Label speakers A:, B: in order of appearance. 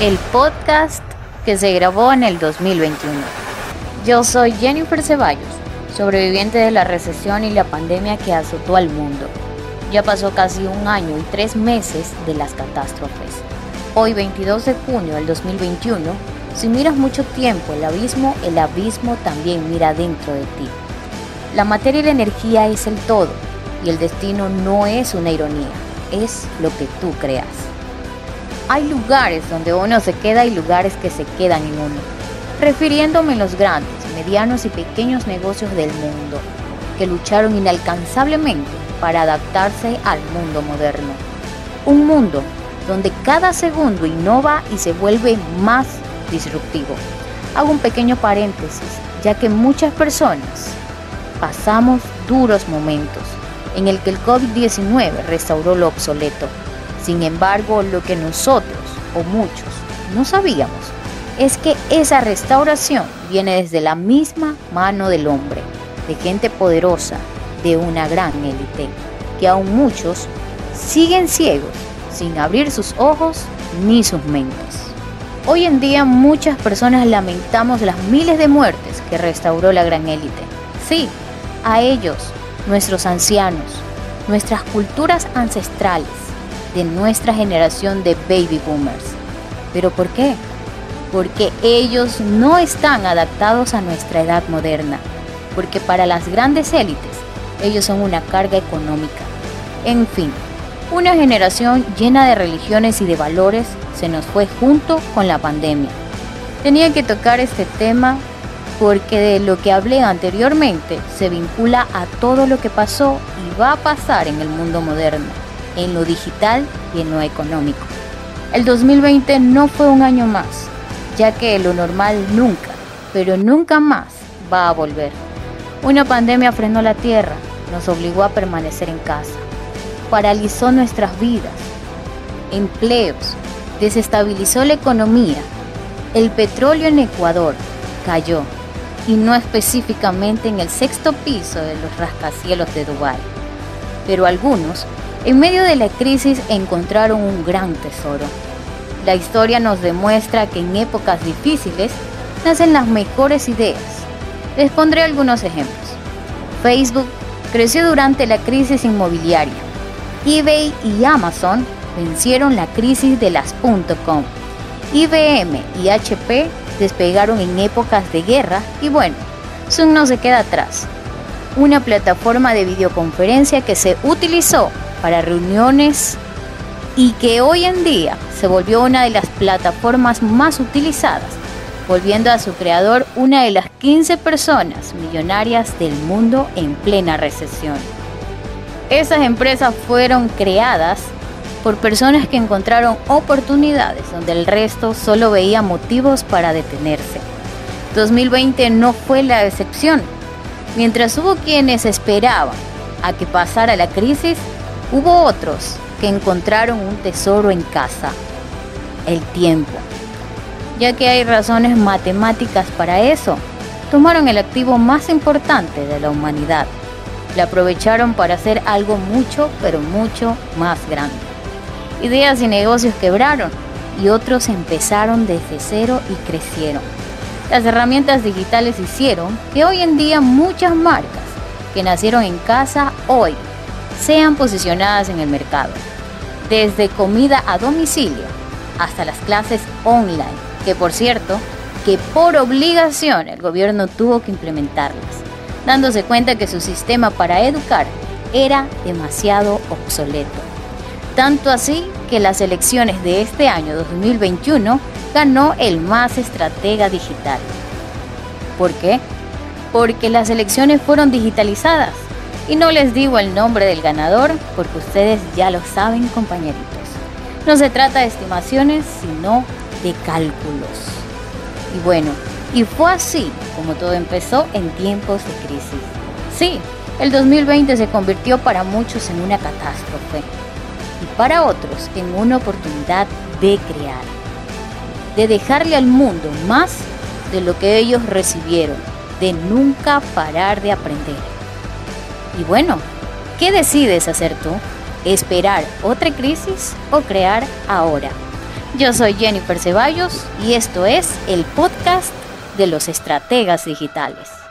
A: el podcast que se grabó en el 2021. Yo soy Jennifer Ceballos, sobreviviente de la recesión y la pandemia que azotó al mundo. Ya pasó casi un año y tres meses de las catástrofes. Hoy, 22 de junio del 2021, si miras mucho tiempo el abismo, el abismo también mira dentro de ti. La materia y la energía es el todo, y el destino no es una ironía, es lo que tú creas. Hay lugares donde uno se queda y lugares que se quedan en uno, refiriéndome a los grandes, medianos y pequeños negocios del mundo, que lucharon inalcanzablemente para adaptarse al mundo moderno. Un mundo donde cada segundo innova y se vuelve más disruptivo. Hago un pequeño paréntesis, ya que muchas personas pasamos duros momentos en el que el COVID-19 restauró lo obsoleto sin embargo, lo que nosotros, o muchos, no sabíamos es que esa restauración viene desde la misma mano del hombre, de gente poderosa, de una gran élite, que aún muchos siguen ciegos, sin abrir sus ojos ni sus mentes. Hoy en día muchas personas lamentamos las miles de muertes que restauró la gran élite. Sí, a ellos, nuestros ancianos, nuestras culturas ancestrales, de nuestra generación de baby boomers. ¿Pero por qué? Porque ellos no están adaptados a nuestra edad moderna, porque para las grandes élites ellos son una carga económica. En fin, una generación llena de religiones y de valores se nos fue junto con la pandemia. Tenía que tocar este tema porque de lo que hablé anteriormente se vincula a todo lo que pasó y va a pasar en el mundo moderno en lo digital y en lo económico. El 2020 no fue un año más, ya que lo normal nunca, pero nunca más va a volver. Una pandemia frenó la tierra, nos obligó a permanecer en casa, paralizó nuestras vidas, empleos, desestabilizó la economía. El petróleo en Ecuador cayó, y no específicamente en el sexto piso de los rascacielos de Dubái. Pero algunos en medio de la crisis encontraron un gran tesoro. La historia nos demuestra que en épocas difíciles nacen las mejores ideas. Les pondré algunos ejemplos. Facebook creció durante la crisis inmobiliaria. eBay y Amazon vencieron la crisis de las .com. IBM y HP despegaron en épocas de guerra y bueno, Zoom no se queda atrás. Una plataforma de videoconferencia que se utilizó para reuniones y que hoy en día se volvió una de las plataformas más utilizadas, volviendo a su creador una de las 15 personas millonarias del mundo en plena recesión. Esas empresas fueron creadas por personas que encontraron oportunidades donde el resto solo veía motivos para detenerse. 2020 no fue la excepción. Mientras hubo quienes esperaban a que pasara la crisis, Hubo otros que encontraron un tesoro en casa, el tiempo. Ya que hay razones matemáticas para eso, tomaron el activo más importante de la humanidad. Le aprovecharon para hacer algo mucho, pero mucho más grande. Ideas y negocios quebraron y otros empezaron desde cero y crecieron. Las herramientas digitales hicieron que hoy en día muchas marcas que nacieron en casa hoy sean posicionadas en el mercado, desde comida a domicilio hasta las clases online, que por cierto, que por obligación el gobierno tuvo que implementarlas, dándose cuenta que su sistema para educar era demasiado obsoleto. Tanto así que las elecciones de este año 2021 ganó el más estratega digital. ¿Por qué? Porque las elecciones fueron digitalizadas y no les digo el nombre del ganador porque ustedes ya lo saben, compañeritos. No se trata de estimaciones, sino de cálculos. Y bueno, y fue así como todo empezó en tiempos de crisis. Sí, el 2020 se convirtió para muchos en una catástrofe y para otros en una oportunidad de crear, de dejarle al mundo más de lo que ellos recibieron, de nunca parar de aprender. Y bueno, ¿qué decides hacer tú? ¿Esperar otra crisis o crear ahora? Yo soy Jennifer Ceballos y esto es el podcast de los estrategas digitales.